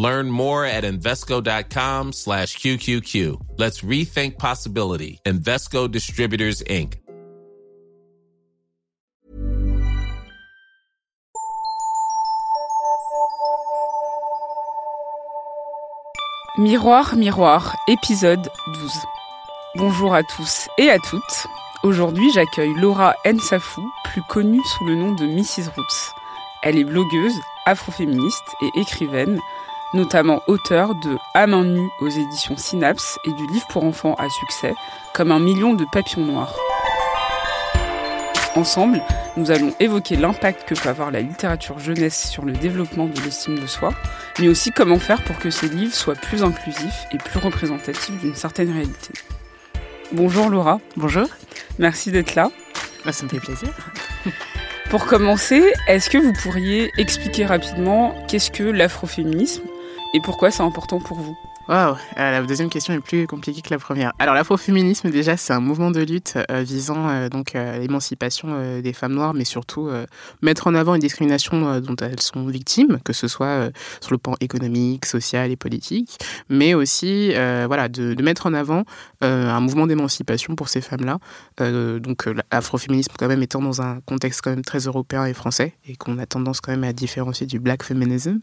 Learn more at Invesco.com slash QQQ. Let's rethink possibility. Invesco Distributors, Inc. Miroir, miroir, épisode 12. Bonjour à tous et à toutes. Aujourd'hui, j'accueille Laura Nsafou, plus connue sous le nom de Mrs. Roots. Elle est blogueuse, afroféministe et écrivaine, notamment auteure de À main nue aux éditions Synapse et du livre pour enfants à succès, comme un million de papillons noirs. Ensemble, nous allons évoquer l'impact que peut avoir la littérature jeunesse sur le développement de l'estime de soi, mais aussi comment faire pour que ces livres soient plus inclusifs et plus représentatifs d'une certaine réalité. Bonjour Laura. Bonjour. Merci d'être là. Ah, ça me fait plaisir. Pour commencer, est-ce que vous pourriez expliquer rapidement qu'est-ce que l'afroféminisme et pourquoi c'est important pour vous? Waouh, la deuxième question est plus compliquée que la première. Alors l'afroféminisme déjà c'est un mouvement de lutte euh, visant euh, donc euh, l'émancipation des femmes noires, mais surtout mettre en avant une discrimination dont elles sont victimes, que ce soit sur le plan économique, social et politique, mais aussi voilà de, de, mettre en avant un mouvement d'émancipation pour ces femmes-là. donc l'afroféminisme quand même étant dans un contexte quand même très européen et français et qu'on a tendance quand même à différencier du black feminism.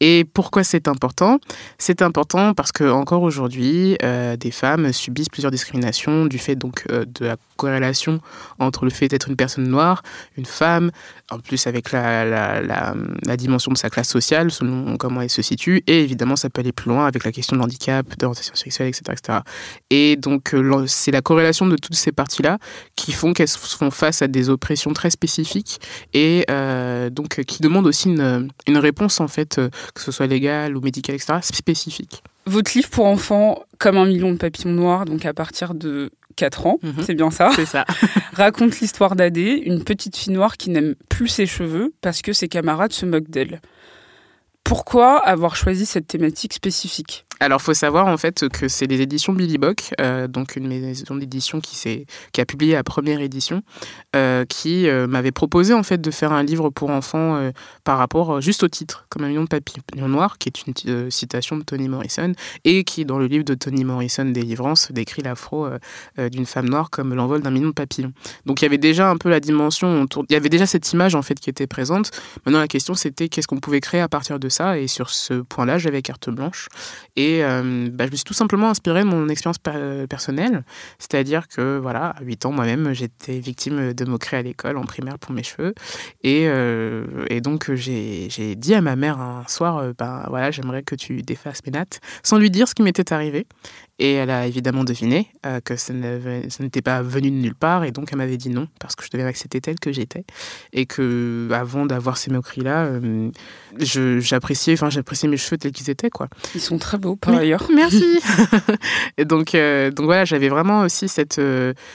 Et pourquoi c'est important? C'est important parce que encore aujourd'hui, euh, des femmes subissent plusieurs discriminations du fait donc euh, de la corrélation entre le fait d'être une personne noire, une femme, en plus avec la, dimension de sa classe sociale, selon comment elle se situe, et évidemment ça peut aller plus loin avec la question de handicap, d'orientation sexuelle, etc., etc. Et donc euh, c'est la corrélation de toutes ces parties-là qui font qu'elles font face à des oppressions très spécifiques et donc qui demandent aussi une, une réponse en fait, que ce soit légale ou médicale, etc., spécifique. Votre livre pour enfants, comme un million de papillons noirs, donc à partir de 4 ans, mhm. c'est bien ça C'est ça. raconte l'histoire d'Adé, une petite fille noire qui n'aime plus ses cheveux parce que ses camarades se moquent d'elle. Pourquoi avoir choisi cette thématique spécifique? Alors, faut savoir en fait que c'est les éditions Billy Bock, euh, donc une maison d'édition qui, qui a publié la première édition, euh, qui euh, m'avait proposé en fait de faire un livre pour enfants par rapport juste au titre, comme un million de papillons noirs, qui est une citation de Toni Morrison, et qui, dans le livre de Toni Morrison, Délivrance, décrit l'afro d'une femme noire comme l'envol d'un million de papillons. Donc, il y avait déjà un peu la dimension, il y avait déjà cette image en fait qui était présente. Maintenant, la question c'était qu'est-ce qu'on pouvait créer à partir de ça, et sur ce point-là, j'avais carte blanche. Et et euh, bah, je me suis tout simplement inspirée de mon expérience personnelle. C'est-à-dire que, voilà, à 8 ans, moi-même, j'étais victime de moqueries à l'école en primaire pour mes cheveux. Et, euh, donc, j'ai dit à ma mère un soir, ben voilà, j'aimerais que tu défasses mes nattes, sans lui dire ce qui m'était arrivé. Et elle a évidemment deviné euh, que ça n'était pas venu de nulle part, et donc elle m'avait dit non, parce que je devais accepter telle que j'étais. Et que avant d'avoir ces moqueries-là, euh, j'appréciais enfin, mes cheveux tels qu'ils étaient. Quoi. Ils sont très beaux, par ailleurs. Merci Et donc, euh, donc voilà, j'avais vraiment aussi cette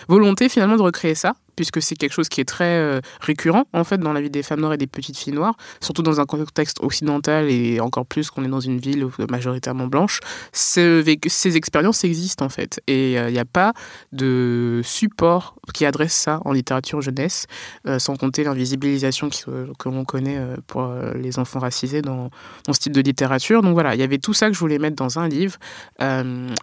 volonté finalement de recréer ça puisque c'est quelque chose qui est très euh, récurrent en fait dans la vie des femmes noires et des petites filles noires, surtout dans un contexte occidental et encore plus qu'on est dans une ville majoritairement blanche. Ces, ces expériences existent en fait et euh, il n'y a pas de support qui adresse ça en littérature jeunesse, euh, sans compter l'invisibilisation que l'on connaît pour les enfants racisés dans, ce type de littérature. Donc voilà, il y avait tout ça que je voulais mettre dans un livre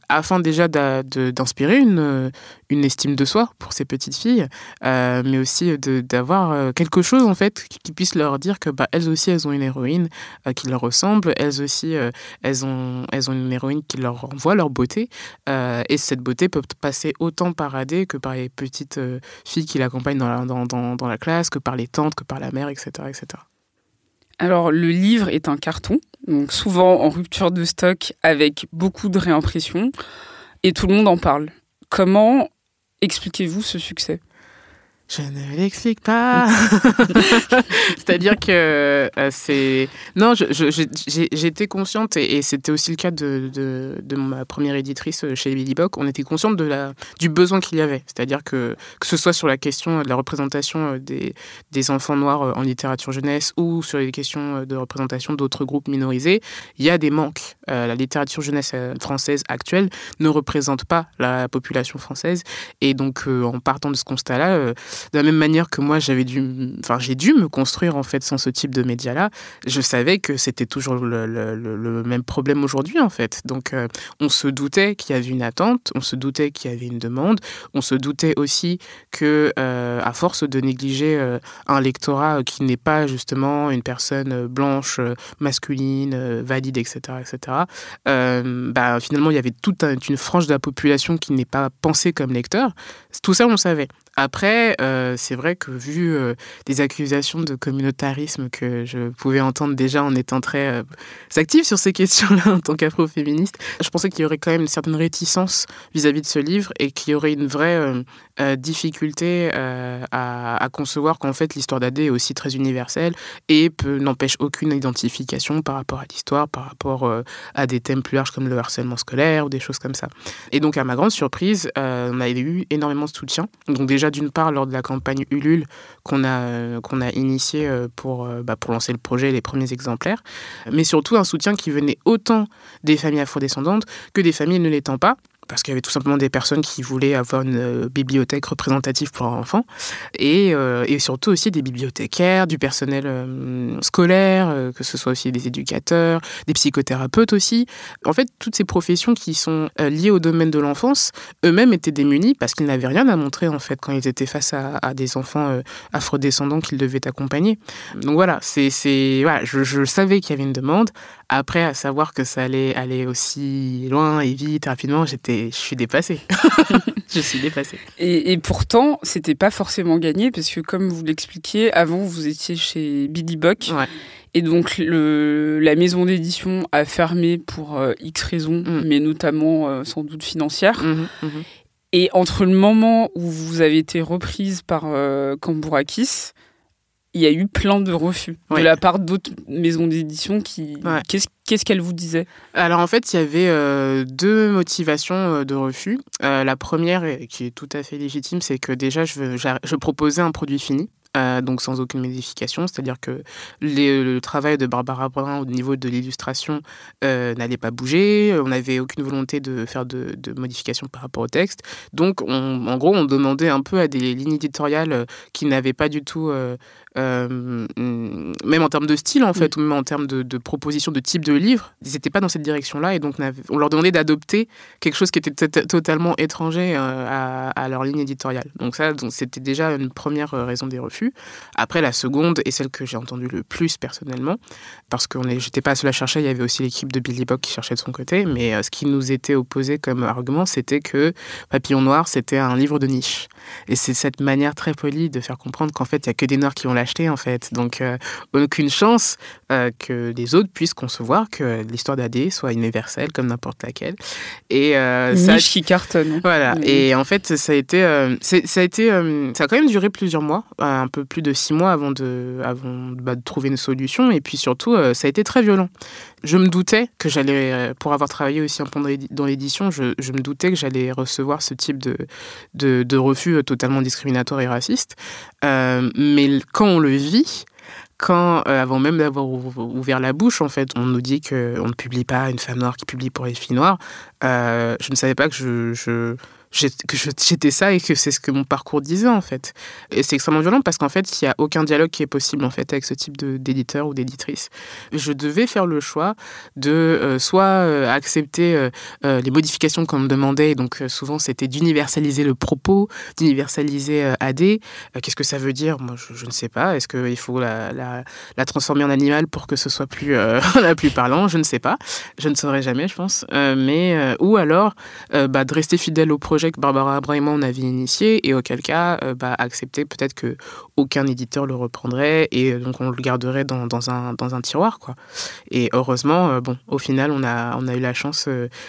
afin déjà d'inspirer une, une estime de soi pour ces petites filles. Euh, mais aussi d'avoir euh, quelque chose en fait qui puisse leur dire que bah, elles aussi elles ont une héroïne euh, qui leur ressemble, elles aussi elles ont elles ont une héroïne qui leur renvoie leur beauté et cette beauté peut passer autant par Adé que par les petites filles qui l'accompagnent dans la, dans, dans la classe, que par les tantes, que par la mère, etc., etc. Alors le livre est un carton, donc souvent en rupture de stock avec beaucoup de réimpression et tout le monde en parle. Comment expliquez-vous ce succès Je ne l'explique pas. C'est-à-dire que euh, c'est. Non, j'étais consciente, et, c'était aussi le cas de, de, ma première éditrice euh, chez Billy Bock, on était consciente de la, du besoin qu'il y avait. C'est-à-dire que, que ce soit sur la question de la représentation euh, des, des enfants noirs en littérature jeunesse ou sur les questions de représentation d'autres groupes minorisés, il y a des manques. la littérature jeunesse française actuelle ne représente pas la population française. Et donc, en partant de ce constat-là, de la même manière que moi, j'avais dû, enfin, j'ai dû me construire en fait sans ce type de média-là. Je savais que c'était toujours le, même problème aujourd'hui en fait. Donc, euh, on se doutait qu'il y avait une attente, on se doutait qu'il y avait une demande, on se doutait aussi que, euh, à force de négliger euh, un lectorat qui n'est pas justement une personne blanche, masculine, valide, etc., etc. bah, finalement, il y avait toute une frange de la population qui n'est pas pensée comme lecteur. Tout ça, on savait. Après, euh, c'est vrai que vu euh, des accusations de communautarisme que je pouvais entendre déjà en étant très euh, active sur ces questions-là en tant qu'afroféministe, je pensais qu'il y aurait quand même une certaine réticence vis-à-vis de ce livre et qu'il y aurait une vraie difficulté à, concevoir qu'en fait l'histoire d'Adé est aussi très universelle et n'empêche aucune identification par rapport à l'histoire, par rapport à des thèmes plus larges comme le harcèlement scolaire ou des choses comme ça. Et donc, à ma grande surprise, on a eu énormément de soutien. Donc déjà d'une part lors de la campagne Ulule qu'on a, euh, a initiée euh, pour, euh, bah, pour lancer le projet, les premiers exemplaires, mais surtout un soutien qui venait autant des familles afrodescendantes que des familles ne l'étant pas parce qu'il y avait tout simplement des personnes qui voulaient avoir une euh, bibliothèque représentative pour leurs enfants, et, euh, et, surtout aussi des bibliothécaires, du personnel euh, scolaire, que ce soit aussi des éducateurs, des psychothérapeutes aussi. En fait, toutes ces professions qui sont liées au domaine de l'enfance, eux-mêmes étaient démunis parce qu'ils n'avaient rien à montrer en fait quand ils étaient face à, à des enfants afrodescendants qu'ils devaient accompagner. Donc voilà, c'est, voilà, je, je savais qu'il y avait une demande. Après, à savoir que ça allait aller aussi loin et vite, rapidement, j'étais, je suis dépassée. je suis dépassée. Et, et pourtant, c'était pas forcément gagné parce que, comme vous l'expliquiez, avant, vous étiez chez Billy Buck. Et donc, le, la maison d'édition a fermé pour euh, X raisons, mm. mais notamment euh, sans doute financières. Mm-hmm, mm-hmm. Et entre le moment où vous avez été reprise par euh, Cambourakis, il y a eu plein de refus de la part d'autres maisons d'édition qui. Qu'est-ce qu'elle vous disait Alors en fait, il y avait euh, deux motivations euh, de refus. Euh, la première, qui est tout à fait légitime, c'est que déjà, je, je proposais un produit fini. Euh, donc sans aucune modification. C'est-à-dire que le travail de Barbara Brun au niveau de l'illustration euh, n'allait pas bouger, on n'avait aucune volonté de faire de, de modifications par rapport au texte. Donc on, en gros, on demandait un peu à des lignes éditoriales qui n'avaient pas du tout, même en termes de style en fait, ou même en termes de, de proposition de type de livre, ils n'étaient pas dans cette direction-là et donc on, leur demandait d'adopter quelque chose qui était totalement étranger à, à, leur ligne éditoriale. Donc ça, c'était déjà une première raison des refus. Après, la seconde est celle que j'ai entendue le plus personnellement, parce que j'étais pas à chercher, il y avait aussi l'équipe de Billy Bock qui cherchait de son côté, mais euh, ce qui nous était opposé comme argument, c'était que Papillon Noir, c'était un livre de niche. Et c'est cette manière très polie de faire comprendre qu'en fait, il y a que des Noirs qui vont l'acheter, en fait. Donc, euh, aucune chance euh, que les autres puissent concevoir que l'histoire d'AD soit universelle comme n'importe laquelle. Et ça, niche qui cartonne. Voilà. Et en fait, ça a été, ça a été, ça a quand même duré plusieurs mois, un peu plus de six mois avant de, avant, bah, de trouver une solution. Et puis surtout, euh, ça a été très violent. Je me doutais que j'allais, euh, pour avoir travaillé aussi un peu dans l'édition, je, me doutais que j'allais recevoir ce type de, de, refus euh, totalement discriminatoire et raciste. mais quand on le vit, quand, avant même d'avoir ouvert la bouche, en fait, on nous dit qu'on ne publie pas une femme noire qui publie pour les filles noires, je ne savais pas que je, j'étais ça et que c'est ce que mon parcours disait en fait. Et c'est extrêmement violent parce qu'en fait, il n'y a aucun dialogue qui est possible en fait avec ce type d'éditeur ou d'éditrice. Je devais faire le choix de euh, soit euh, accepter euh, les modifications qu'on me demandait, donc souvent c'était d'universaliser le propos, d'universaliser AD. Qu'est-ce que ça veut dire? Moi, je, ne sais pas. Est-ce qu'il faut la, transformer en animal pour que ce soit plus, plus parlant? Je ne sais pas. Je ne saurais jamais, je pense. mais ou alors bah, de rester fidèle au projet que Barbara on avait initié et auquel cas bah, accepter peut-être que aucun éditeur le reprendrait et donc on le garderait dans, un, tiroir quoi. Et heureusement, bon, au final on a, eu la chance,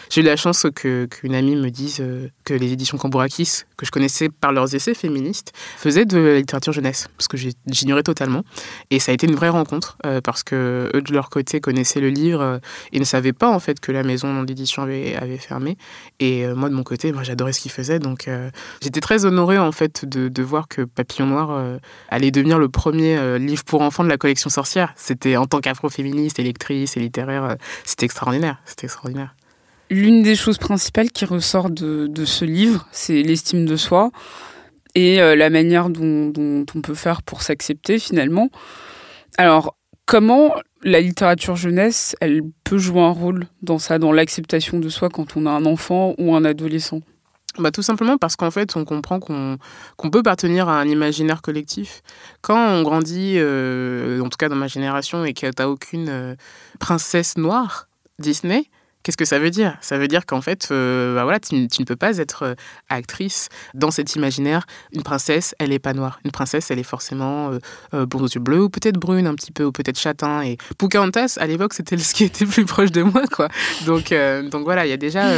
j'ai eu la chance que qu'une amie me dise que les éditions Cambourakis, que je connaissais par leurs essais féministes, faisaient de la littérature jeunesse parce que j'ignorais totalement et ça a été une vraie rencontre parce que eux de leur côté connaissaient le livre et ne savaient pas en fait que la maison d'édition avait fermé et moi de mon côté, moi j'adorais ce qu'ils faisaient donc j'étais très honorée en fait de, de voir que Papillon Noir allait devenir le premier euh, livre pour enfants de la collection sorcière. C'était en tant qu'afroféministe, électrice et littéraire, euh, c'était extraordinaire. C'était extraordinaire. L'une des choses principales qui ressort de, ce livre, c'est l'estime de soi et euh, la manière dont, on peut faire pour s'accepter finalement. Alors, comment la littérature jeunesse, elle peut jouer un rôle dans ça, dans l'acceptation de soi quand on a un enfant ou un adolescent bah, tout simplement parce qu'en fait, on comprend qu'on peut appartenir à un imaginaire collectif. Quand on grandit, euh, en tout cas dans ma génération, et que tu n'as aucune euh, princesse noire Disney, Qu'est-ce que ça veut dire? Ça veut dire qu'en fait, euh, bah voilà, tu, ne peux pas être euh, actrice dans cet imaginaire. Une princesse, elle n'est pas noire. Une princesse, elle est forcément euh, aux yeux bleus ou peut-être brune un petit peu ou peut-être châtain. Et Pocahontas, à l'époque, c'était ce qui était plus proche de moi, quoi. Donc, donc voilà, il y a déjà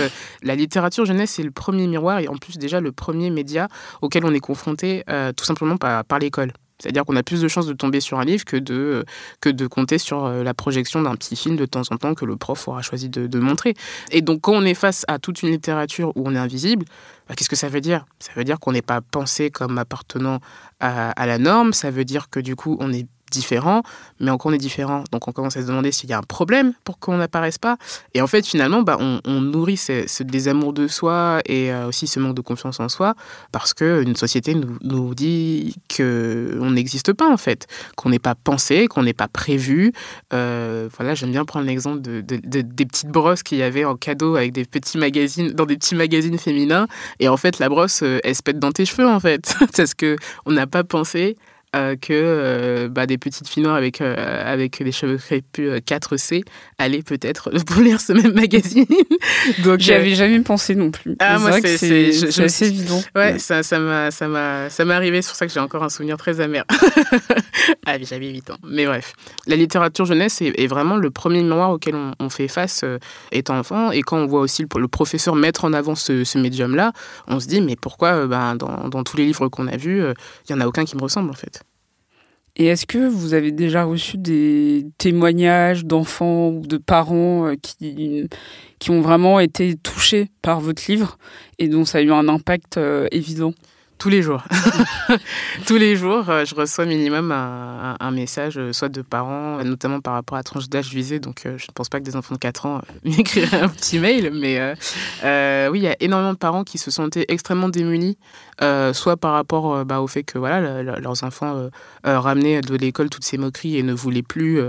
la littérature jeunesse, c'est le premier miroir et en plus déjà le premier média auquel on est confronté tout simplement par l'école. C'est-à-dire qu'on a plus de chances de tomber sur un livre que de, que de compter sur euh, la projection d'un petit film de temps en temps que le prof aura choisi de, montrer. Et donc quand on est face à toute une littérature où on est invisible, bah, qu'est-ce que ça veut dire? Ça veut dire qu'on n'est pas pensé comme appartenant à, à, la norme, ça veut dire que du coup on est différent, mais encore on est différent. Donc on commence à se demander s'il y a un problème pour qu'on n'apparaisse pas. Et en fait, finalement, bah, on, nourrit ce, désamour de soi et euh, aussi ce manque de confiance en soi parce qu'une société nous, nous dit qu'on n'existe pas en fait, qu'on n'est pas pensé, qu'on n'est pas prévu. Euh, voilà, j'aime bien prendre l'exemple de, des petites brosses qu'il y avait en cadeau avec des petits magazines, dans des petits magazines féminins. Et en fait, la brosse, euh, elle se pète dans tes cheveux en fait, parce qu'on n'a pas pensé euh, que euh, bah, des petites filles noires avec, euh, avec des cheveux crépus 4C allaient peut-être lire ce même magazine. Donc j'avais jamais pensé non plus. Ah, moi, c'est assez évident. Ouais, ça ça m'a ça m'a ça m'est arrivé, c'est pour ça que j'ai encore un souvenir très amer. ah, j'avais 8 ans. Mais bref, la littérature jeunesse est, vraiment le premier miroir auquel on, fait face étant enfant. Et quand on voit aussi le, professeur mettre en avant ce, ce médium-là, on se dit, mais pourquoi ben, dans, dans tous les livres qu'on a vus, il n'y en a aucun qui me ressemble en fait et est-ce que vous avez déjà reçu des témoignages d'enfants ou de parents euh, qui, qui ont vraiment été touchés par votre livre et dont ça a eu un impact euh, évident? Tous les jours. Tous les jours, euh, je reçois minimum un, message, euh, soit de parents, notamment par rapport à la tranche d'âge visée. Donc, je ne pense pas que des enfants de 4 ans m'écriraient un petit mail. Mais oui, il y a énormément de parents qui se sentaient extrêmement démunis, soit par rapport bah, au fait que voilà, leurs enfants ramenaient de l'école toutes ces moqueries et ne voulaient plus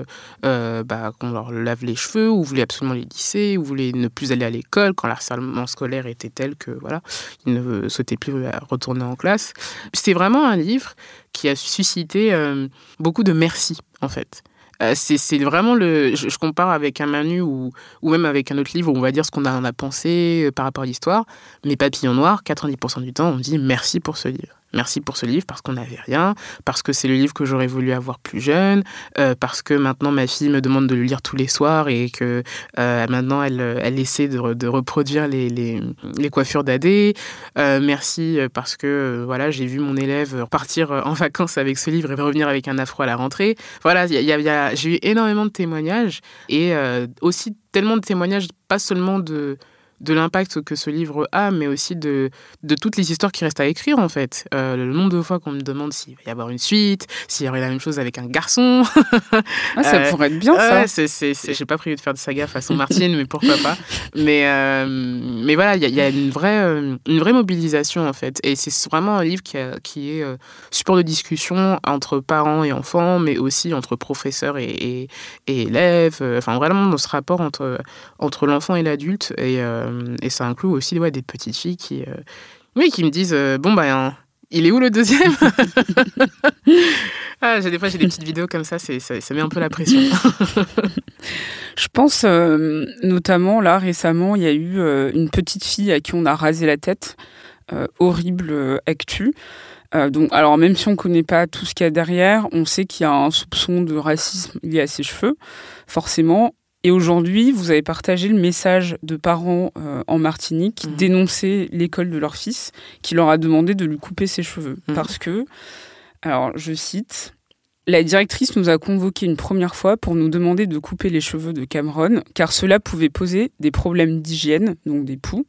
bah, qu'on leur lave les cheveux, ou voulaient absolument les lisser, ou voulaient ne plus aller à l'école quand l'harcèlement scolaire était tel que voilà, ils ne souhaitaient plus retourner en classe c'est vraiment un livre qui a suscité euh, beaucoup de merci, en fait. Euh, c'est vraiment le. Je, compare avec un Manu ou, ou même avec un autre livre où on va dire ce qu'on a, a pensé euh, par rapport à l'histoire. Mais Papillon Noir, 90% du temps, on dit merci pour ce livre. Merci pour ce livre parce qu'on n'avait rien, parce que c'est le livre que j'aurais voulu avoir plus jeune, euh, parce que maintenant ma fille me demande de le lire tous les soirs et que euh, maintenant elle, elle essaie de, reproduire les, les, les coiffures d'Adé. Euh, merci parce que voilà j'ai vu mon élève partir en vacances avec ce livre et revenir avec un afro à la rentrée. Voilà, y y a, j'ai eu énormément de témoignages et aussi tellement de témoignages, pas seulement de de l'impact que ce livre a, mais aussi de, de toutes les histoires qui restent à écrire, en fait. Euh, le nombre de fois qu'on me demande s'il va y avoir une suite, s'il y aurait la même chose avec un garçon. ah, ça euh, pourrait être bien, ça. c'est, c'est, J'ai pas prévu de faire de saga façon Martine, mais pourquoi pas. Mais, euh, mais voilà, il y, a, une, vraie, une vraie mobilisation, en fait. Et c'est vraiment un livre qui, qui est support de discussion entre parents et enfants, mais aussi entre professeurs et, et, et élèves. Enfin, vraiment, dans ce rapport entre, entre l'enfant et l'adulte. Et euh, et ça inclut aussi des petites filles qui, euh, oui, qui me disent euh, Bon, ben, il est où le deuxième ah, Des fois, j'ai des petites vidéos comme ça, ça, ça met un peu la pression. Je pense notamment, là, récemment, il y a eu une petite fille à qui on a rasé la tête. horrible actu. donc, alors même si on ne connaît pas tout ce qu'il y a derrière, on sait qu'il y a un soupçon de racisme lié à ses cheveux, forcément. Et aujourd'hui, vous avez partagé le message de parents en Martinique qui mhm. dénonçaient l'école de leur fils, qui leur a demandé de lui couper ses cheveux. Mhm. Parce que, alors je cite, la directrice nous a convoqués une première fois pour nous demander de couper les cheveux de Cameron, car cela pouvait poser des problèmes d'hygiène, donc des poux.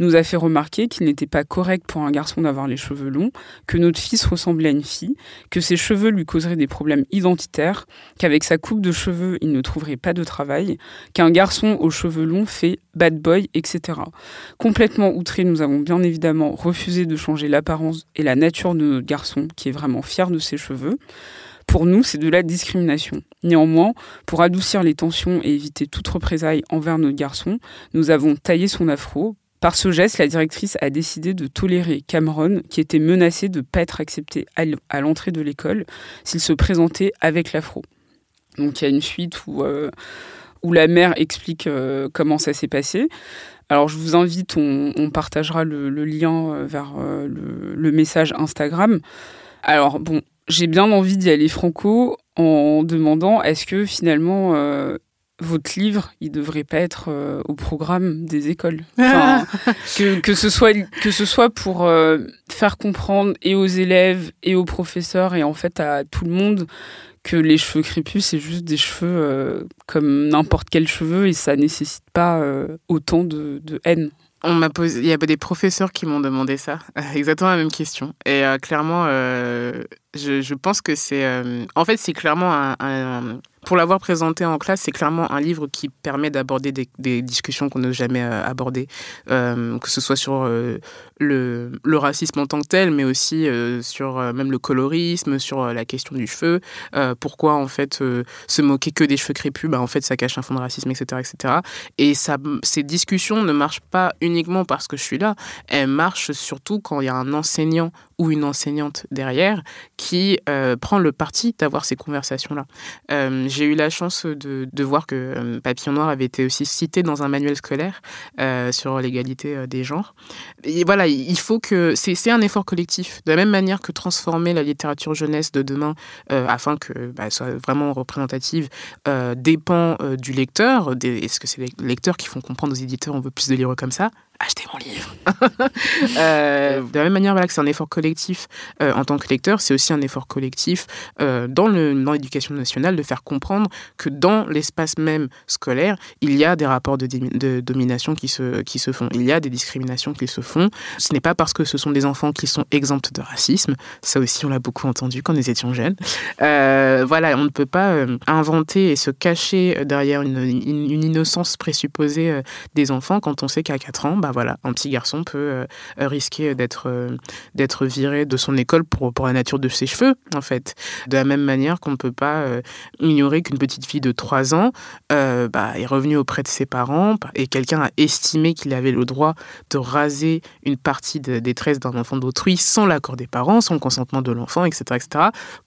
Nous a fait remarquer qu'il n'était pas correct pour un garçon d'avoir les cheveux longs, que notre fils ressemblait à une fille, que ses cheveux lui causeraient des problèmes identitaires, qu'avec sa coupe de cheveux, il ne trouverait pas de travail, qu'un garçon aux cheveux longs fait bad boy, etc. Complètement outrés, nous avons bien évidemment refusé de changer l'apparence et la nature de notre garçon, qui est vraiment fier de ses cheveux. Pour nous, c'est de la discrimination. Néanmoins, pour adoucir les tensions et éviter toute représaille envers notre garçon, nous avons taillé son afro. Par ce geste, la directrice a décidé de tolérer Cameron, qui était menacé de ne pas être accepté à l'entrée de l'école s'il se présentait avec l'afro. Donc il y a une suite où, euh, où la mère explique euh, comment ça s'est passé. Alors je vous invite, on, partagera le, lien euh, vers le, le, message Instagram. Alors bon, j'ai bien envie d'y aller franco en demandant est-ce que finalement euh, votre livre, il devrait pas être euh, au programme des écoles? que, que, ce soit que ce soit pour euh, faire comprendre et aux élèves et aux professeurs et en fait à tout le monde que les cheveux crépus c'est juste des cheveux comme n'importe quel cheveu et ça nécessite pas autant de, de haine. On m'a posé, il y a des professeurs qui m'ont demandé ça, exactement la même question. Et clairement, je, je, pense que c'est. en fait, c'est clairement un, pour l'avoir présenté en classe, c'est clairement un livre qui permet d'aborder des, discussions qu'on n'a jamais euh, abordées, euh, que ce soit sur euh, le, racisme en tant que tel, mais aussi sur même le colorisme, sur la question du cheveu. pourquoi, en fait, se moquer que des cheveux crépus, bah, en fait, ça cache un fond de racisme, etc. etc. Et ça, ces discussions ne marchent pas uniquement parce que je suis là, elles marchent surtout quand il y a un enseignant ou une enseignante derrière qui prend le parti d'avoir ces conversations-là j'ai eu la chance de, de voir que euh, Papillon Noir avait été aussi cité dans un manuel scolaire euh, sur l'égalité euh, des genres. Et voilà, il faut que. C'est un effort collectif. De la même manière que transformer la littérature jeunesse de demain afin que bah, soit vraiment représentative dépend du lecteur. Est-ce que c'est les lecteurs qui font comprendre aux éditeurs on veut plus de livres comme ça? Achetez mon livre. euh, de la même manière voilà, que c'est un effort collectif euh, en tant que lecteur, c'est aussi un effort collectif euh, dans l'éducation nationale de faire comprendre que dans l'espace même scolaire, il y a des rapports de, domination qui se, font, il y a des discriminations qui se font. Ce n'est pas parce que ce sont des enfants qui sont exempts de racisme, ça aussi on l'a beaucoup entendu quand nous étions jeunes. Voilà, on ne peut pas inventer et se cacher derrière une, innocence présupposée des enfants quand on sait qu'à 4 ans, bah voilà, un petit garçon peut euh, euh, risquer d'être euh, d'être viré de son école pour, pour la nature de ses cheveux, en fait. De la même manière qu'on ne peut pas ignorer qu'une petite fille de 3 ans bah, est revenue auprès de ses parents et quelqu'un a estimé qu'il avait le droit de raser une partie de, des tresses d'un enfant d'autrui sans l'accord des parents, sans le consentement de l'enfant, etc., etc.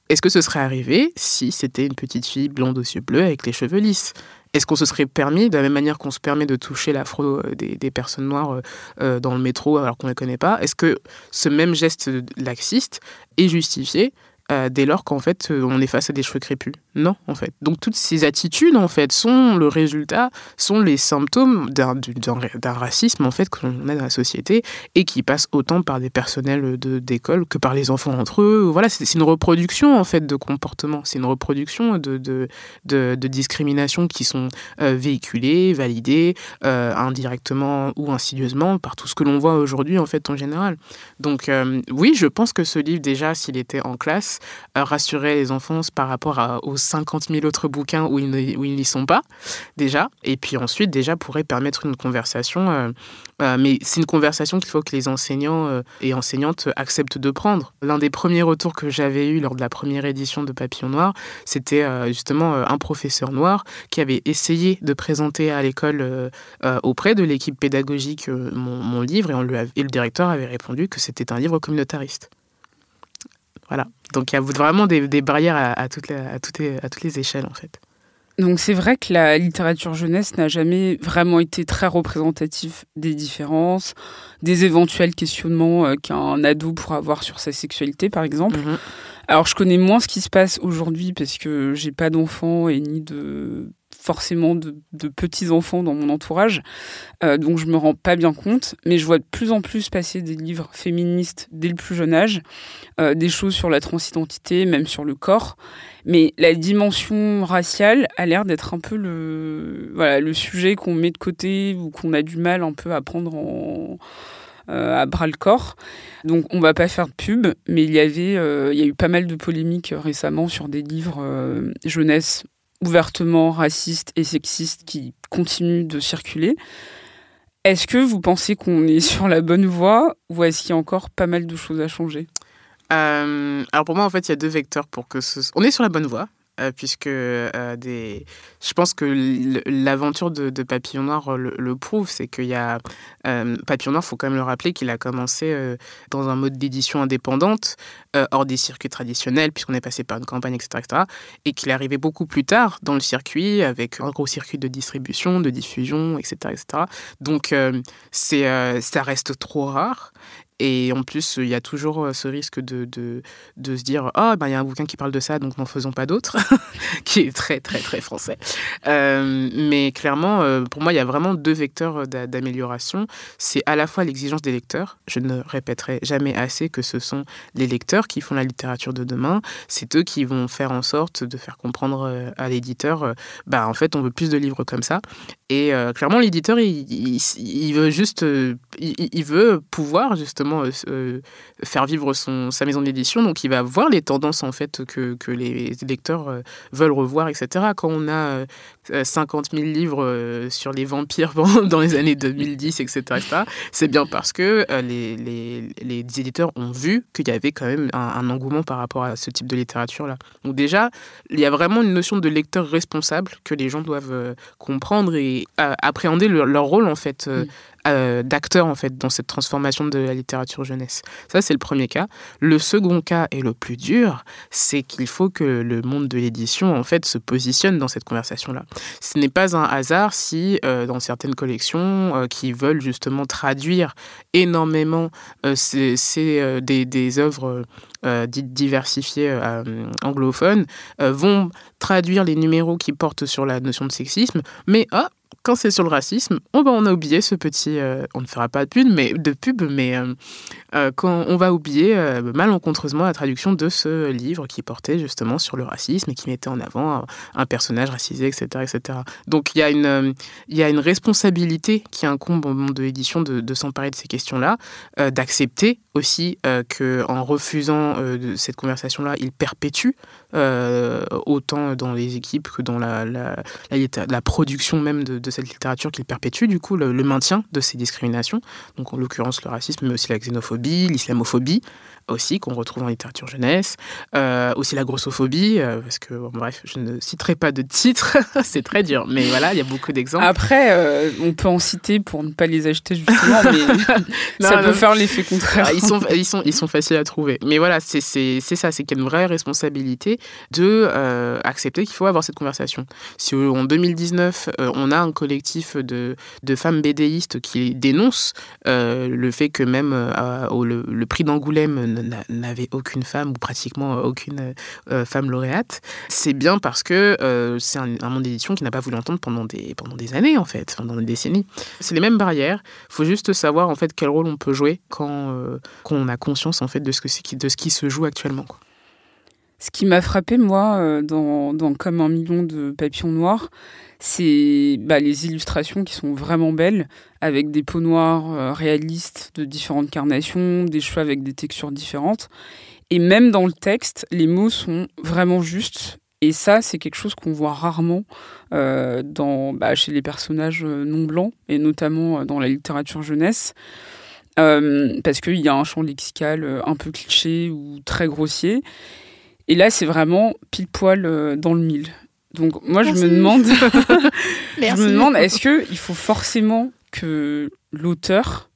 Est-ce que ce serait arrivé si c'était une petite fille blonde aux yeux bleus avec les cheveux lisses? Est-ce qu'on se serait permis, de la même manière qu'on se permet de toucher l'afro euh, des, personnes noires euh, euh, dans le métro alors qu'on ne les connaît pas, est-ce que ce même geste laxiste est justifié dès lors qu'en fait on est face à des cheveux crépus non, en fait. Donc toutes ces attitudes, en fait, sont le résultat, sont les symptômes d'un racisme, en fait, que l'on a dans la société et qui passe autant par des personnels d'école que par les enfants entre eux. Voilà, c'est une reproduction, en fait, de comportements. C'est une reproduction de, de, de, discriminations qui sont euh, véhiculées, validées, euh, indirectement ou insidieusement par tout ce que l'on voit aujourd'hui, en fait, en général. Donc, euh, oui, je pense que ce livre, déjà, s'il était en classe, rassurait les enfants par rapport aux 50 000 autres bouquins où ils n'y sont pas, déjà. Et puis ensuite, déjà, pourrait permettre une conversation. Euh, euh, mais c'est une conversation qu'il faut que les enseignants euh, et enseignantes acceptent de prendre. L'un des premiers retours que j'avais eu lors de la première édition de Papillon Noir, c'était justement un professeur noir qui avait essayé de présenter à l'école auprès de l'équipe pédagogique mon, livre et, et le directeur avait répondu que c'était un livre communautariste. Voilà. Donc il y a vraiment des, barrières à, toutes les, à, toutes les, à toutes les échelles en fait. Donc c'est vrai que la littérature jeunesse n'a jamais vraiment été très représentative des différences, des éventuels questionnements euh, qu'un ado pourra avoir sur sa sexualité par exemple. Mhm. Alors je connais moins ce qui se passe aujourd'hui parce que j'ai pas d'enfants et ni de forcément de, petits-enfants dans mon entourage, euh, donc je me rends pas bien compte, mais je vois de plus en plus passer des livres féministes dès le plus jeune âge, euh, des choses sur la transidentité, même sur le corps, mais la dimension raciale a l'air d'être un peu le, voilà, le sujet qu'on met de côté ou qu'on a du mal un peu à prendre en... Euh, à bras le corps. Donc on va pas faire de pub, mais il y avait, il y a eu pas mal de polémiques récemment sur des livres jeunesse ouvertement raciste et sexiste qui continue de circuler. Est-ce que vous pensez qu'on est sur la bonne voie ou est-ce qu'il y a encore pas mal de choses à changer? Euh, alors pour moi, en fait, il y a deux vecteurs pour que ce... On est sur la bonne voie. Euh, puisque euh, des... je pense que l'aventure de, Papillon Noir le, prouve, c'est qu'il y a euh, Papillon Noir, faut quand même le rappeler, qu'il a commencé dans un mode d'édition indépendante, hors des circuits traditionnels, puisqu'on est passé par une campagne, etc., etc., et qu'il est arrivé beaucoup plus tard dans le circuit, avec un gros circuit de distribution, de diffusion, etc., etc. Donc c'est ça reste trop rare. Et en plus, il y a toujours euh, ce risque de, de, de se dire oh, il y a un bouquin qui parle de ça, donc n'en faisons pas d'autres, qui est très, très, très français. Euh, mais clairement, euh, pour moi, il y a vraiment deux vecteurs d'amélioration. C'est à la fois l'exigence des lecteurs. Je ne répéterai jamais assez que ce sont les lecteurs qui font la littérature de demain. C'est eux qui vont faire en sorte de faire comprendre à l'éditeur bah, en fait, on veut plus de livres comme ça. Et clairement, l'éditeur, il, il, veut juste, il veut pouvoir justement euh, euh, faire vivre son, sa maison d'édition. Donc, il va voir les tendances en fait que, que les lecteurs euh, veulent revoir, etc. Quand on a 50 000 livres sur les vampires dans les années 2010, etc., c'est bien parce que les, les, les, éditeurs ont vu qu'il y avait quand même un, engouement par rapport à ce type de littérature-là. Donc déjà, il y a vraiment une notion de lecteur responsable que les gens doivent comprendre et appréhender leur, rôle en fait mm. Euh, d'acteurs en fait dans cette transformation de la littérature jeunesse. Ça c'est le premier cas. Le second cas et le plus dur, c'est qu'il faut que le monde de l'édition en fait se positionne dans cette conversation là. Ce n'est pas un hasard si euh, dans certaines collections euh, qui veulent justement traduire énormément ces, des, œuvres dites diversifiées anglophones vont traduire les numéros qui portent sur la notion de sexisme, mais ah, quand c'est sur le racisme, oh ben on a oublié ce petit, euh, on ne fera pas de pub, mais de pub, mais euh, euh, quand on va oublier malencontreusement la traduction de ce livre qui portait justement sur le racisme et qui mettait en avant un, personnage racisé, etc., etc. Donc il y a une, y a une responsabilité qui incombe au monde de l'édition de, s'emparer de ces questions-là, d'accepter aussi que en refusant cette conversation-là, il perpétue autant dans les équipes que dans la, la, la production même de, de cette littérature qu'il perpétue, du coup, le, maintien de ces discriminations, donc en l'occurrence le racisme, mais aussi la xénophobie, l'islamophobie, aussi, qu'on retrouve en littérature jeunesse, euh, aussi la grossophobie, euh, parce que, bref, je ne citerai pas de titres, c'est très dur, mais voilà, il y a beaucoup d'exemples. Après, euh, on peut en citer pour ne pas les acheter, justement, mais ça peut faire l'effet contraire. Ah, ils, sont, ils, sont, ils sont faciles à trouver. Mais voilà, c'est ça, c'est qu'il y a une vraie responsabilité de accepter qu'il faut avoir cette conversation. Si en 2019, on a un collectif de, de femmes bédéistes qui dénoncent le fait que même le, le prix d'Angoulême n'avait aucune femme ou pratiquement aucune euh, femme lauréate, c'est bien parce que euh, c'est un, monde d'édition qui n'a pas voulu entendre pendant des, pendant des années, en fait, pendant des décennies. C'est les mêmes barrières. Il faut juste savoir, en fait, quel rôle on peut jouer quand, euh, quand on a conscience, en fait, de ce, que de ce qui se joue actuellement. Ce qui m'a frappé, moi, dans, dans, Comme un million de papillons noirs, c'est bah, les illustrations qui sont vraiment belles, avec des peaux noires euh, réalistes de différentes carnations, des cheveux avec des textures différentes. Et même dans le texte, les mots sont vraiment justes. Et ça, c'est quelque chose qu'on voit rarement euh, dans, bah, chez les personnages euh, non blancs, et notamment dans la littérature jeunesse. parce qu'il y a un champ lexical un peu cliché ou très grossier. Et là, c'est vraiment pile poil dans le mille. Donc moi je me demande, je me demande est-ce que il faut forcément que l'auteur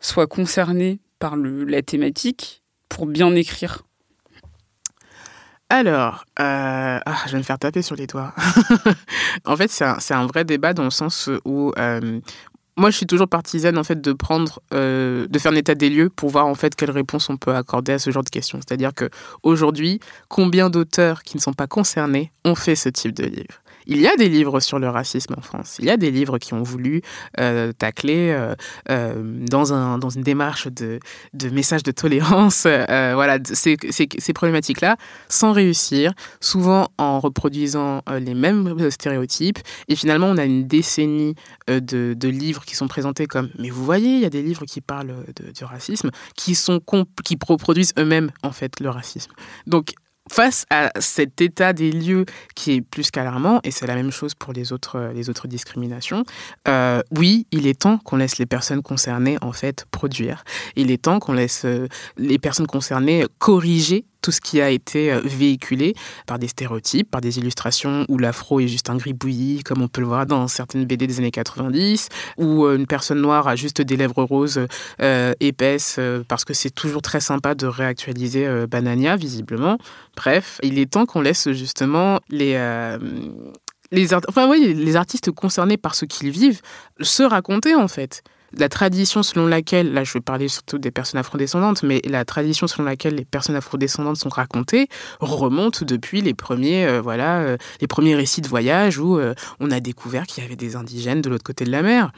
soit concerné par le, la thématique pour bien écrire? Alors, euh, ah, je vais me faire taper sur les doigts. en fait, c'est un, un, vrai débat dans le sens où euh, moi, je suis toujours partisane en fait de prendre, euh, de faire un état des lieux pour voir en fait quelles réponses on peut accorder à ce genre de questions. C'est-à-dire que aujourd'hui, combien d'auteurs qui ne sont pas concernés ont fait ce type de livre? Il y a des livres sur le racisme en France. Il y a des livres qui ont voulu euh, tacler euh, euh, dans, un, dans une démarche de, de message de tolérance voilà, ces, ces, problématiques-là, sans réussir, souvent en reproduisant les mêmes stéréotypes. Et finalement, on a une décennie de, de, livres qui sont présentés comme mais vous voyez, il y a des livres qui parlent du racisme, qui, sont qui reproduisent eux-mêmes en fait le racisme. Donc face à cet état des lieux qui est plus qu'alarmant, et c'est la même chose pour les autres, autres discriminations, euh, oui, il est temps qu'on laisse les personnes concernées en fait produire. Il est temps qu'on laisse euh, les personnes concernées corriger tout ce qui a été euh, véhiculé par des stéréotypes, par des illustrations où l'afro est juste un gribouillis, comme on peut le voir dans certaines BD des années 90, où euh, une personne noire a juste des lèvres roses euh, épaisses, parce que c'est toujours très sympa de réactualiser Banania, visiblement. Bref, il est temps qu'on laisse justement les... les, enfin, oui, les artistes concernés par ce qu'ils vivent se raconter en fait la tradition selon laquelle, là je vais parler surtout des personnes afrodescendantes, mais la tradition selon laquelle les personnes afrodescendantes sont racontées remonte depuis les premiers, euh, voilà, euh, les premiers récits de voyage où euh, on a découvert qu'il y avait des indigènes de l'autre côté de la mer.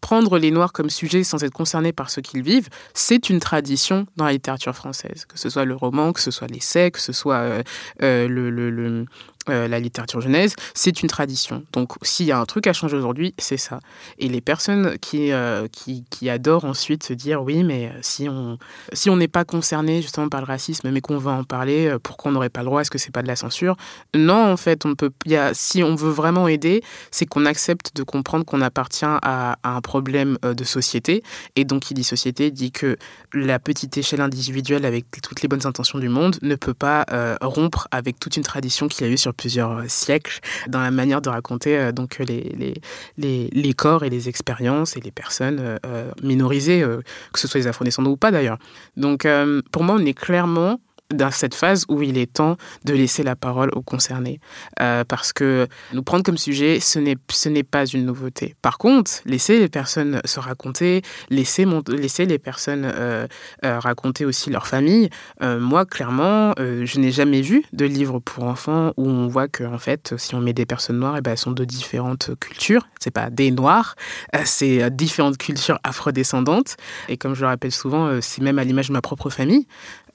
Prendre les Noirs comme sujet sans être concernés par ce qu'ils vivent, c'est une tradition dans la littérature française, que ce soit le roman, que ce soit l'essai, que ce soit le, le, euh, la littérature genèse, c'est une tradition. Donc s'il y a un truc à changer aujourd'hui, c'est ça. Et les personnes qui, euh, qui, adorent ensuite se dire oui, mais euh, si on si on n'est pas concerné justement par le racisme, mais qu'on va en parler, pourquoi on n'aurait pas le droit? Est-ce que c'est pas de la censure? Non, en fait, on peut. Y a, si on veut vraiment aider, c'est qu'on accepte de comprendre qu'on appartient à, à, un problème de société. Et donc, qui dit société dit que la petite échelle individuelle avec toutes les bonnes intentions du monde ne peut pas rompre avec toute une tradition qu'il y a eu sur plusieurs siècles dans la manière de raconter euh, donc les, les, les, corps et les expériences et les personnes euh, euh, minorisées, que ce soit les afro-descendants ou pas d'ailleurs. Donc pour moi, on est clairement dans cette phase où il est temps de laisser la parole aux concernés. Euh, parce que nous prendre comme sujet, ce n'est, pas une nouveauté. Par contre, laisser les personnes se raconter, laisser, laisser les personnes euh, euh, raconter aussi leur famille. moi, clairement, je n'ai jamais vu de livre pour enfants où on voit que, en fait, si on met des personnes noires, et eh ben, elles sont de différentes cultures. C'est pas des noirs, c'est différentes cultures afrodescendantes. Et comme je le rappelle souvent, c'est même à l'image de ma propre famille.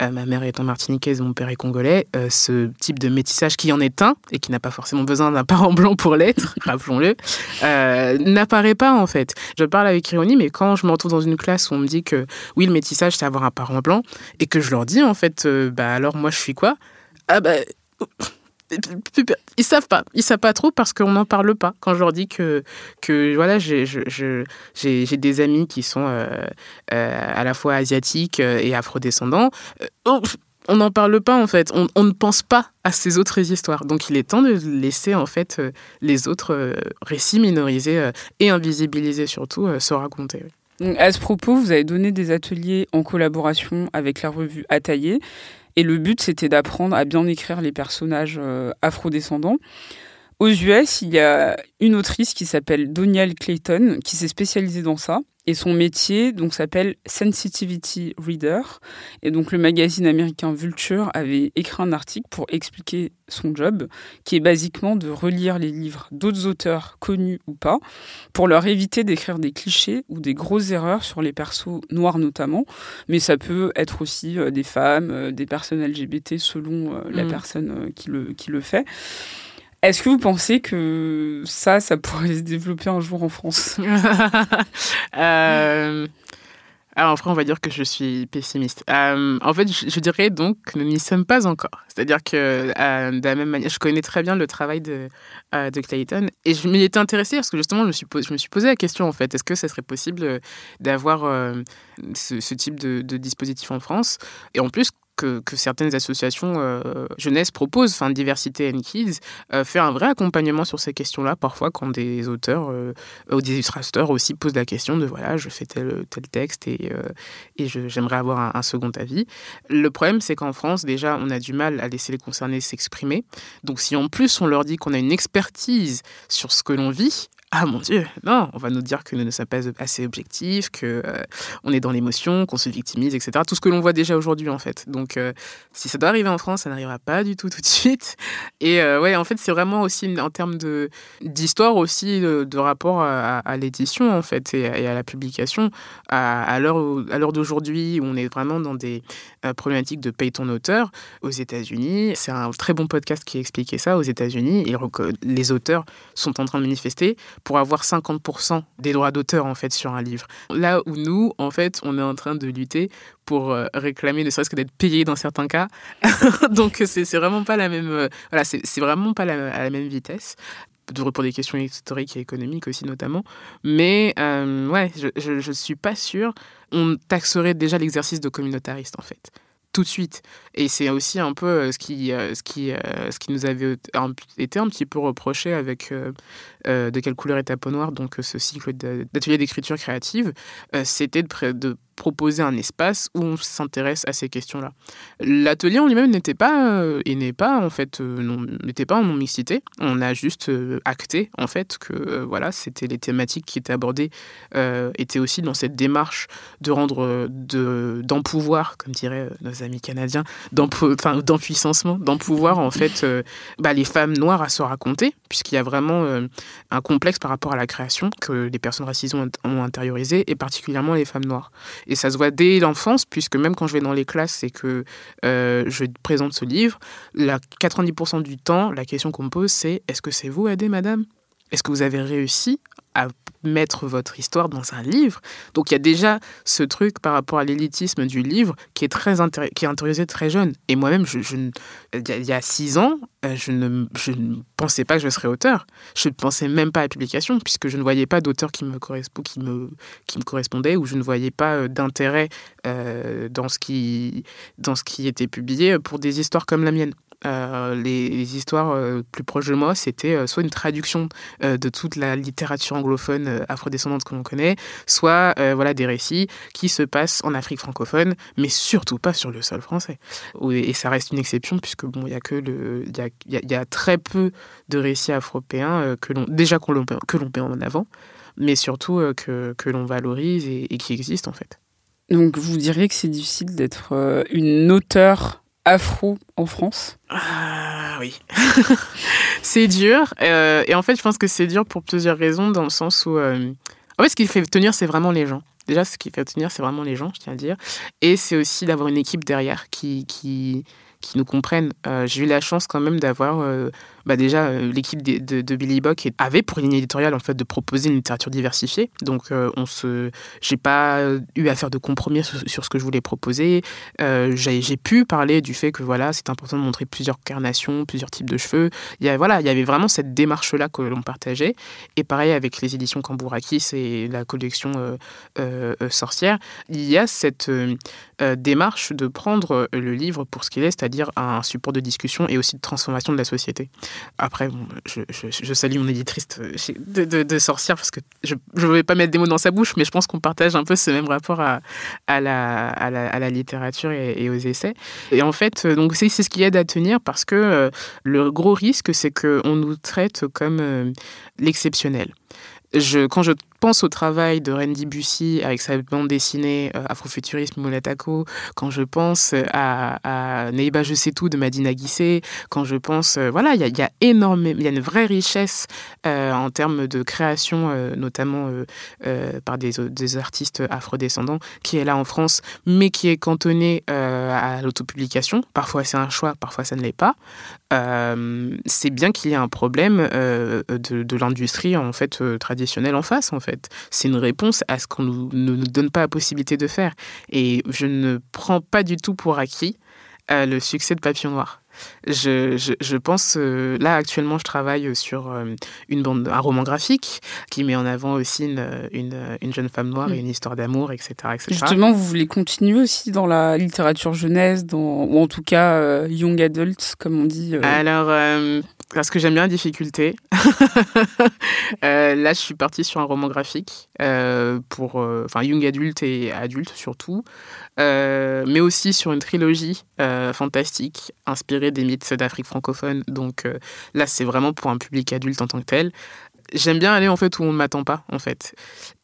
Ma mère étant martiniquaise, mon père est congolais, euh, ce type de métissage qui en est un et qui n'a pas forcément besoin d'un parent blanc pour l'être, rappelons-le, euh, n'apparaît pas en fait. Je parle avec ironie, mais quand je me retrouve dans une classe où on me dit que oui, le métissage, c'est avoir un parent blanc, et que je leur dis en fait, euh, bah alors moi je suis quoi? Ah bah ils savent pas. Ils savent pas trop parce qu'on n'en parle pas. Quand je leur dis que, que voilà, j'ai des amis qui sont à la fois asiatiques et afrodescendants, oh, on n'en parle pas en fait. On, ne pense pas à ces autres histoires. Donc il est temps de laisser en fait euh, les autres euh, récits minorisés euh, et invisibilisés surtout se raconter. à ce propos, vous avez donné des ateliers en collaboration avec la revue Ataillé. Et le but, c'était d'apprendre à bien écrire les personnages afrodescendants. Aux US, il y a une autrice qui s'appelle Donielle Clayton qui s'est spécialisée dans ça. Et son métier donc s'appelle Sensitivity Reader. Et donc le magazine américain Vulture avait écrit un article pour expliquer son job, qui est basiquement de relire les livres d'autres auteurs connus ou pas, pour leur éviter d'écrire des clichés ou des grosses erreurs sur les persos noirs notamment. Mais ça peut être aussi euh, des femmes, euh, des personnes LGBT selon euh, la mm. personne qui le, qui le fait. Est-ce que vous pensez que ça, ça pourrait se développer un jour en France euh, Alors, après, on va dire que je suis pessimiste. Euh, en fait, je, dirais donc que nous n'y sommes pas encore. C'est-à-dire que, euh, de la même manière, je connais très bien le travail de, de Clayton et je m'y étais intéressée parce que justement, je me, suis je posé la question, en fait, est-ce que ça serait possible d'avoir ce, type de dispositif en France? Et en plus, que, certaines associations jeunesse proposent, enfin Diversité and Kids, fait un vrai accompagnement sur ces questions-là, parfois quand des auteurs ou des illustrateurs aussi posent la question de voilà, je fais tel, tel texte et, et j'aimerais avoir un, second avis. Le problème, c'est qu'en France, déjà, on a du mal à laisser les concernés s'exprimer. Donc si en plus on leur dit qu'on a une expertise sur ce que l'on vit, ah mon Dieu, non, on va nous dire que nous ne sommes pas assez objectifs, que euh, on est dans l'émotion, qu'on se victimise, etc. Tout ce que l'on voit déjà aujourd'hui en fait. Donc euh, si ça doit arriver en France, ça n'arrivera pas du tout tout de suite. Et euh, ouais, en fait, c'est vraiment aussi en termes d'histoire aussi de, rapport à, l'édition en fait et, à la publication. À, à l'heure d'aujourd'hui, où on est vraiment dans des problématiques de paye ton auteur aux États-Unis. C'est un très bon podcast qui expliquait ça aux États-Unis. Les auteurs sont en train de manifester pour avoir 50% des droits d'auteur en fait sur un livre. Là où nous, en fait, on est en train de lutter pour euh, réclamer ne serait-ce que d'être payé dans certains cas. Donc c'est vraiment pas la même euh, voilà, c'est vraiment pas la, à la même vitesse pour des questions historiques et économiques aussi notamment. Mais euh, ouais, je, je, suis pas sûre. On taxerait déjà l'exercice de communautariste en fait tout de suite. Et c'est aussi un peu euh, ce qui, euh, ce qui, euh, ce qui nous avait été un petit peu reproché avec De quelle couleur est ta peau noire, donc ce cycle d'atelier d'écriture créative, c'était de, de proposer un espace où on s'intéresse à ces questions-là. L'atelier en lui-même n'était pas euh, et n'est pas en fait euh, n'était pas en non mixité. On a juste euh, acté en fait que voilà c'était les thématiques qui étaient abordées étaient aussi dans cette démarche de rendre de d'empouvoir comme diraient nos amis canadiens d'empuissancement d'empouvoir en fait bah, les femmes noires à se raconter puisqu'il y a vraiment un complexe par rapport à la création que les personnes racisées ont, ont intériorisé et particulièrement les femmes noires. Et ça se voit dès l'enfance, puisque même quand je vais dans les classes et que euh, je présente ce livre, la 90% du temps, la question qu'on me pose, c'est est-ce que c'est vous, Adé, madame? Est-ce que vous avez réussi à mettre votre histoire dans un livre. Donc il y a déjà ce truc par rapport à l'élitisme du livre qui est très qui est très jeune. Et moi-même, je, il y a six ans, euh, je ne, je ne pensais pas que je serais auteur. Je ne pensais même pas à la publication puisque je ne voyais pas d'auteur qui me qui me, qui me correspondait ou je ne voyais pas euh, d'intérêt euh, dans dans ce qui était publié pour des histoires comme la mienne. Euh, les, histoires euh, plus proches de moi, c'était euh, soit une traduction de toute la littérature anglophone afrodescendante que l'on connaît, soit voilà des récits qui se passent en Afrique francophone, mais surtout pas sur le sol français. Et ça reste une exception puisque bon, il y a que le, il y, y a, très peu de récits afropéens que l'on déjà que l'on met en avant, mais surtout que, que l'on valorise et, et qui existent en fait. Donc vous diriez que c'est difficile d'être une auteure afro en France Ah oui. c'est dur. Euh, et en fait, je pense que c'est dur pour plusieurs raisons, dans le sens où... Euh, en fait, ce qui fait tenir, c'est vraiment les gens. Déjà, ce qui fait tenir, c'est vraiment les gens, je tiens à dire. Et c'est aussi d'avoir une équipe derrière qui, qui, qui nous comprennent. Euh, j'ai eu la chance quand même d'avoir bah déjà euh, l'équipe de, de, Billy Bock avait pour ligne éditoriale en fait de proposer une littérature diversifiée. Donc euh, on se, j'ai pas eu à faire de compromis sur, ce que je voulais proposer. Euh, j'ai pu parler du fait que voilà c'est important de montrer plusieurs carnations, plusieurs types de cheveux. Il y a, voilà il y avait vraiment cette démarche là que l'on partageait. Et pareil avec les éditions Cambourakis et la collection Sorcière, il y a cette démarche de prendre le livre pour ce qu'il est, c'est-à-dire un support de discussion et aussi de transformation de la société. Après, je, je, salue mon éditrice de, de, de, Sorcière parce que je ne vais pas mettre des mots dans sa bouche, mais je pense qu'on partage un peu ce même rapport à, à, la, à, la, à la, littérature et, aux essais. Et en fait, donc c'est ce qui aide à tenir parce que euh, le gros risque, c'est qu'on nous traite comme euh, l'exceptionnel. Je, quand je pense au travail de Randy Bussy avec sa bande dessinée euh, Afrofuturisme Molatako, quand je pense à, à Neiba Je sais tout de Madina Guissé, quand je pense, euh, voilà, il y a, énormément, il y a une vraie richesse euh, en termes de création, euh, notamment euh, par des, des artistes afrodescendants, qui est là en France, mais qui est cantonnée à l'autopublication. Parfois c'est un choix, parfois ça ne l'est pas. c'est bien qu'il y ait un problème de, de l'industrie en fait traditionnelle en face, en fait. C'est une réponse à ce qu'on ne nous, donne pas la possibilité de faire. Et je ne prends pas du tout pour acquis euh, le succès de Papillon Noir. je, je, je, pense, euh, là actuellement, je travaille sur euh, une bande, un roman graphique qui met en avant aussi une, une, une jeune femme noire et mm. une histoire d'amour, etc., etc., Justement, vous voulez continuer aussi dans la littérature jeunesse, dans, ou en tout cas young adult, comme on dit. Alors, parce que j'aime bien la difficulté. là, je suis partie sur un roman graphique pour, enfin, young adult et adulte surtout. Euh, mais aussi sur une trilogie euh, fantastique inspirée des mythes d'Afrique francophone. Donc euh, là, c'est vraiment pour un public adulte en tant que tel. J'aime bien aller en fait où on ne m'attend pas en fait.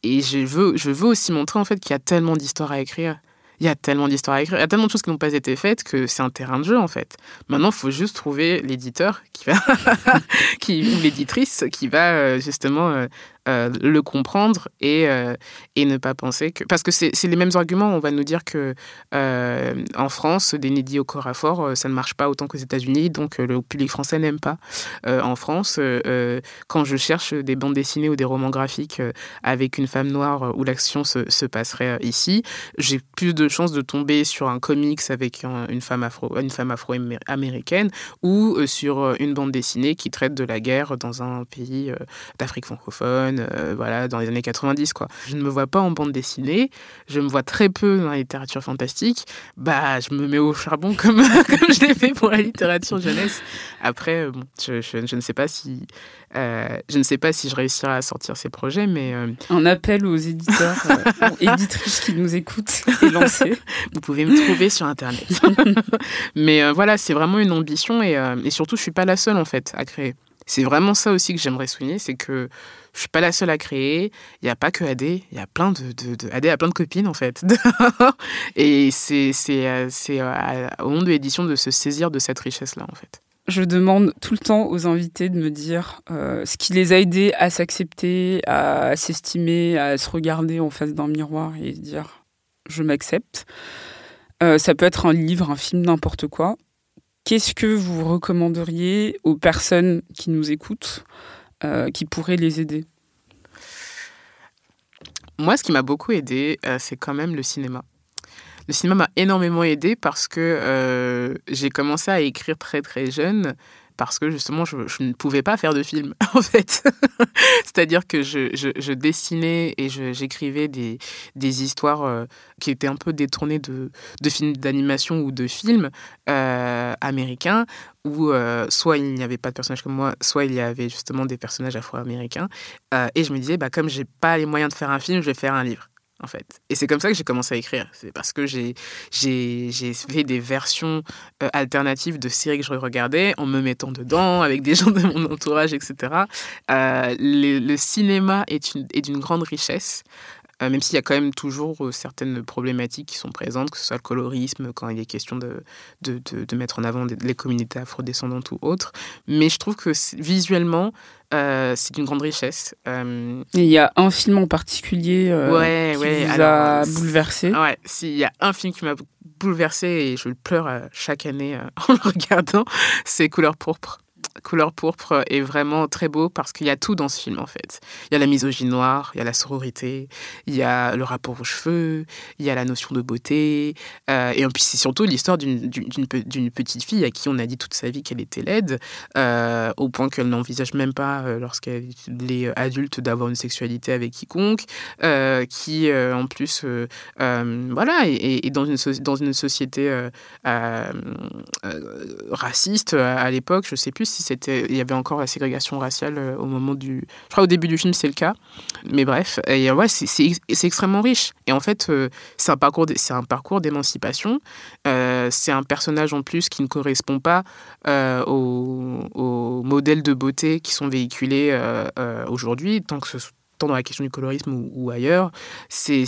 Et je veux, je veux aussi montrer en fait qu'il y a tellement d'histoires à écrire il y a tellement d'histoires à écrire, il y a tellement de choses qui n'ont pas été faites que c'est un terrain de jeu en fait. Maintenant, il faut juste trouver l'éditeur qui va, qui, ou l'éditrice qui va euh, justement euh, euh, le comprendre et, et ne pas penser que. Parce que c'est les mêmes arguments. On va nous dire que en France, des nédits au corps à fort, ça ne marche pas autant qu'aux États-Unis, donc le public français n'aime pas. en France, quand je cherche des bandes dessinées ou des romans graphiques avec une femme noire où l'action se, se passerait ici, j'ai plus de chance de tomber sur un comics avec une femme afro, une femme afro-américaine ou euh, sur euh, une bande dessinée qui traite de la guerre dans un pays euh, d'Afrique francophone, voilà, dans les années 90 quoi. Je ne me vois pas en bande dessinée, je me vois très peu dans la littérature fantastique. Bah, je me mets au charbon comme comme je l'ai fait pour la littérature jeunesse. Après, bon, je, je, ne sais pas si je ne sais pas si je réussirai à sortir ces projets, mais un appel aux éditeurs, éditrices qui nous écoutent et lancer Vous pouvez me trouver sur Internet. Mais euh, voilà, c'est vraiment une ambition et, euh, et surtout, je suis pas la seule en fait à créer. C'est vraiment ça aussi que j'aimerais souligner, c'est que je suis pas la seule à créer. Il n'y a pas que AD, il y a plein de, de, a plein de copines en fait. et c'est c'est euh, c'est au monde de l'édition de se saisir de cette richesse là en fait. Je demande tout le temps aux invités de me dire ce qui les a aidés à s'accepter, à s'estimer, à se regarder en face d'un miroir et se dire je m'accepte. Euh, ça peut être un livre, un film, n'importe quoi. Qu'est-ce que vous recommanderiez aux personnes qui nous écoutent, euh, qui pourraient les aider? Moi, ce qui m'a beaucoup aidé, euh, c'est quand même le cinéma. Le cinéma m'a énormément aidé parce que j'ai commencé à écrire très très jeune parce que justement, je, ne pouvais pas faire de film, en fait. C'est-à-dire que je, dessinais et j'écrivais des, des, histoires euh, qui étaient un peu détournées de, de films d'animation ou de films euh, américains, où euh, soit il n'y avait pas de personnages comme moi, soit il y avait justement des personnages afro-américains. et je me disais, bah, comme j'ai pas les moyens de faire un film, je vais faire un livre en fait. Et c'est comme ça que j'ai commencé à écrire. C'est parce que j'ai, fait des versions euh, alternatives de séries que je regardais en me mettant dedans avec des gens de mon entourage, etc. Euh, le, cinéma est, est d'une grande richesse. Euh, même s'il y a quand même toujours euh, certaines problématiques qui sont présentes, que ce soit le colorisme, quand il est question de, de, de, mettre en avant les communautés afrodescendantes ou autres. Mais je trouve que visuellement, euh, c'est une grande richesse. il y a un film en particulier ouais, qui ouais, vous a bouleversé Ouais, s'il y a un film qui m'a bouleversé et je pleure chaque année en le regardant, c'est Couleur pourpre. Couleur pourpre est vraiment très beau parce qu'il y a tout dans ce film en fait. Il y a la misogynie noire, il y a la sororité, il y a le rapport aux cheveux, il y a la notion de beauté. Euh, et puis c'est surtout l'histoire d'une petite fille à qui on a dit toute sa vie qu'elle était laide, euh, au point qu'elle n'envisage même pas, euh, lorsqu'elle est adulte, d'avoir une sexualité avec quiconque, qui en plus, voilà, est, dans, une, dans une société raciste à l'époque. Je sais plus si il y avait encore la ségrégation raciale euh, au moment du. Je crois au début du film, c'est le cas. Mais bref, et ouais, c'est extrêmement riche. Et en fait, euh, c'est un parcours, c'est un parcours d'émancipation. Euh, c'est un personnage en plus qui ne correspond pas aux, modèles de beauté qui sont véhiculés aujourd'hui, tant que tant dans la question du colorisme ou, ou ailleurs. C'est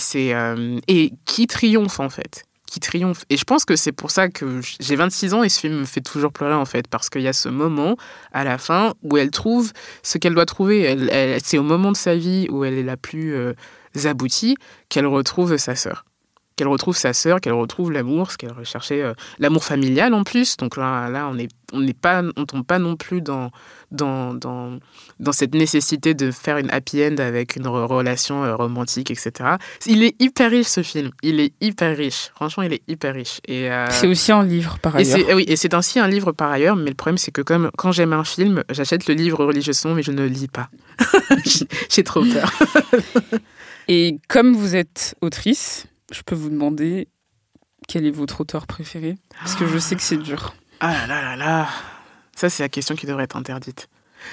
et qui triomphe en fait qui triomphe. Et je pense que c'est pour ça que j'ai 26 ans et ce film me fait toujours pleurer en fait, parce qu'il y a ce moment à la fin où elle trouve ce qu'elle doit trouver. C'est au moment de sa vie où elle est la plus euh, aboutie qu'elle retrouve sa sœur qu'elle retrouve sa sœur, qu'elle retrouve l'amour, ce qu'elle recherchait, euh, l'amour familial en plus. Donc là, là on n'est on n'est pas, on tombe pas non plus dans, dans, dans, dans, cette nécessité de faire une happy end avec une relation euh, romantique, etc. Il est hyper riche ce film. Il est hyper riche. Franchement, il est hyper riche. Et euh, c'est aussi un livre par ailleurs. Et oui, et c'est ainsi un livre par ailleurs. Mais le problème, c'est que comme quand j'aime un film, j'achète le livre religieusement, mais je ne le lis pas. J'ai trop peur. et comme vous êtes autrice, je peux vous demander quel est votre auteur préféré? Parce que je sais que c'est dur. Ah là là là là Ça, c'est la question qui devrait être interdite.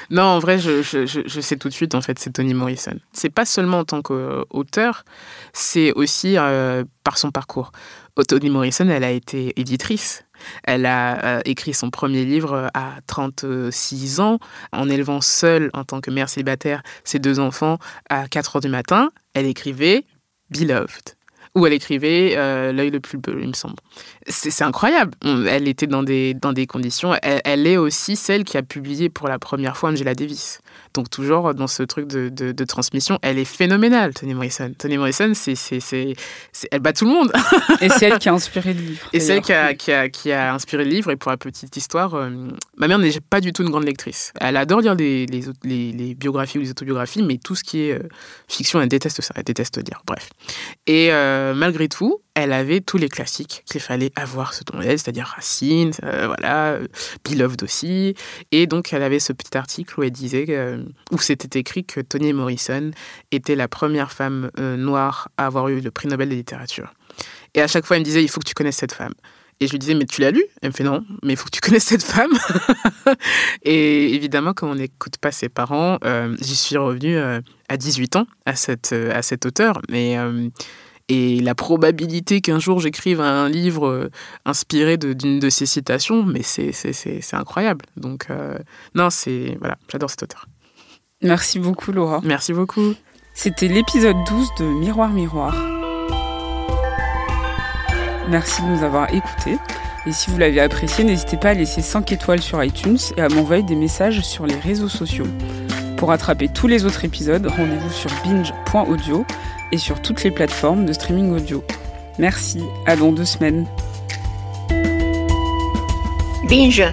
Non, en vrai, je, je, je, sais tout de suite, en fait, c'est Toni Morrison. C'est pas seulement en tant qu'auteur, c'est aussi euh, par son parcours. Toni Morrison, elle a été éditrice. Elle a euh, écrit son premier livre à 36 ans, en élevant seule, en tant que mère célibataire, ses deux enfants à 4 heures du matin. Elle écrivait Beloved où elle écrivait euh, L'œil le plus bleu, il me semble. C'est incroyable. Elle était dans des, dans des conditions. Elle, est aussi celle qui a publié pour la première fois Angela Davis. Donc, toujours dans ce truc de, de, transmission, elle est phénoménale, Toni Morrison. Toni Morrison, c'est, c'est, elle bat tout le monde. Et c'est elle qui a inspiré le livre. Et c'est elle qui a, qui, a, qui a, inspiré le livre. Et pour la petite histoire, euh, ma mère n'est pas du tout une grande lectrice. Elle adore lire les, les, les, biographies ou les autobiographies, mais tout ce qui est euh, fiction, elle déteste ça. Elle déteste lire. Bref. Et euh, malgré tout, elle avait tous les classiques qu'il fallait avoir ce elle, c'est-à-dire Racine, euh, voilà, Beloved aussi. Et donc, elle avait ce petit article où elle disait, où c'était écrit que Toni Morrison était la première femme noire à avoir eu le prix Nobel de littérature. Et à chaque fois, elle me disait, il faut que tu connaisses cette femme. Et je lui disais, mais tu l'as lu? Elle me fait non, mais il faut que tu connaisses cette femme. et évidemment, comme on n'écoute pas ses parents, j'y suis revenue à 18 ans à, cette, à cet auteur. Mais et la probabilité qu'un jour j'écrive un livre euh, inspiré d'une de, ses citations, mais c'est incroyable. Donc, euh, non, c'est. Voilà, j'adore cet auteur. Merci beaucoup, Laura. Merci beaucoup. C'était l'épisode 12 de Miroir Miroir. Merci de nous avoir écoutés. Et si vous l'avez apprécié, n'hésitez pas à laisser 5 étoiles sur iTunes et à m'envoyer des messages sur les réseaux sociaux. Pour attraper tous les autres épisodes, rendez-vous sur binge.audio et sur toutes les plateformes de streaming audio. Merci, à dans deux semaines. Binge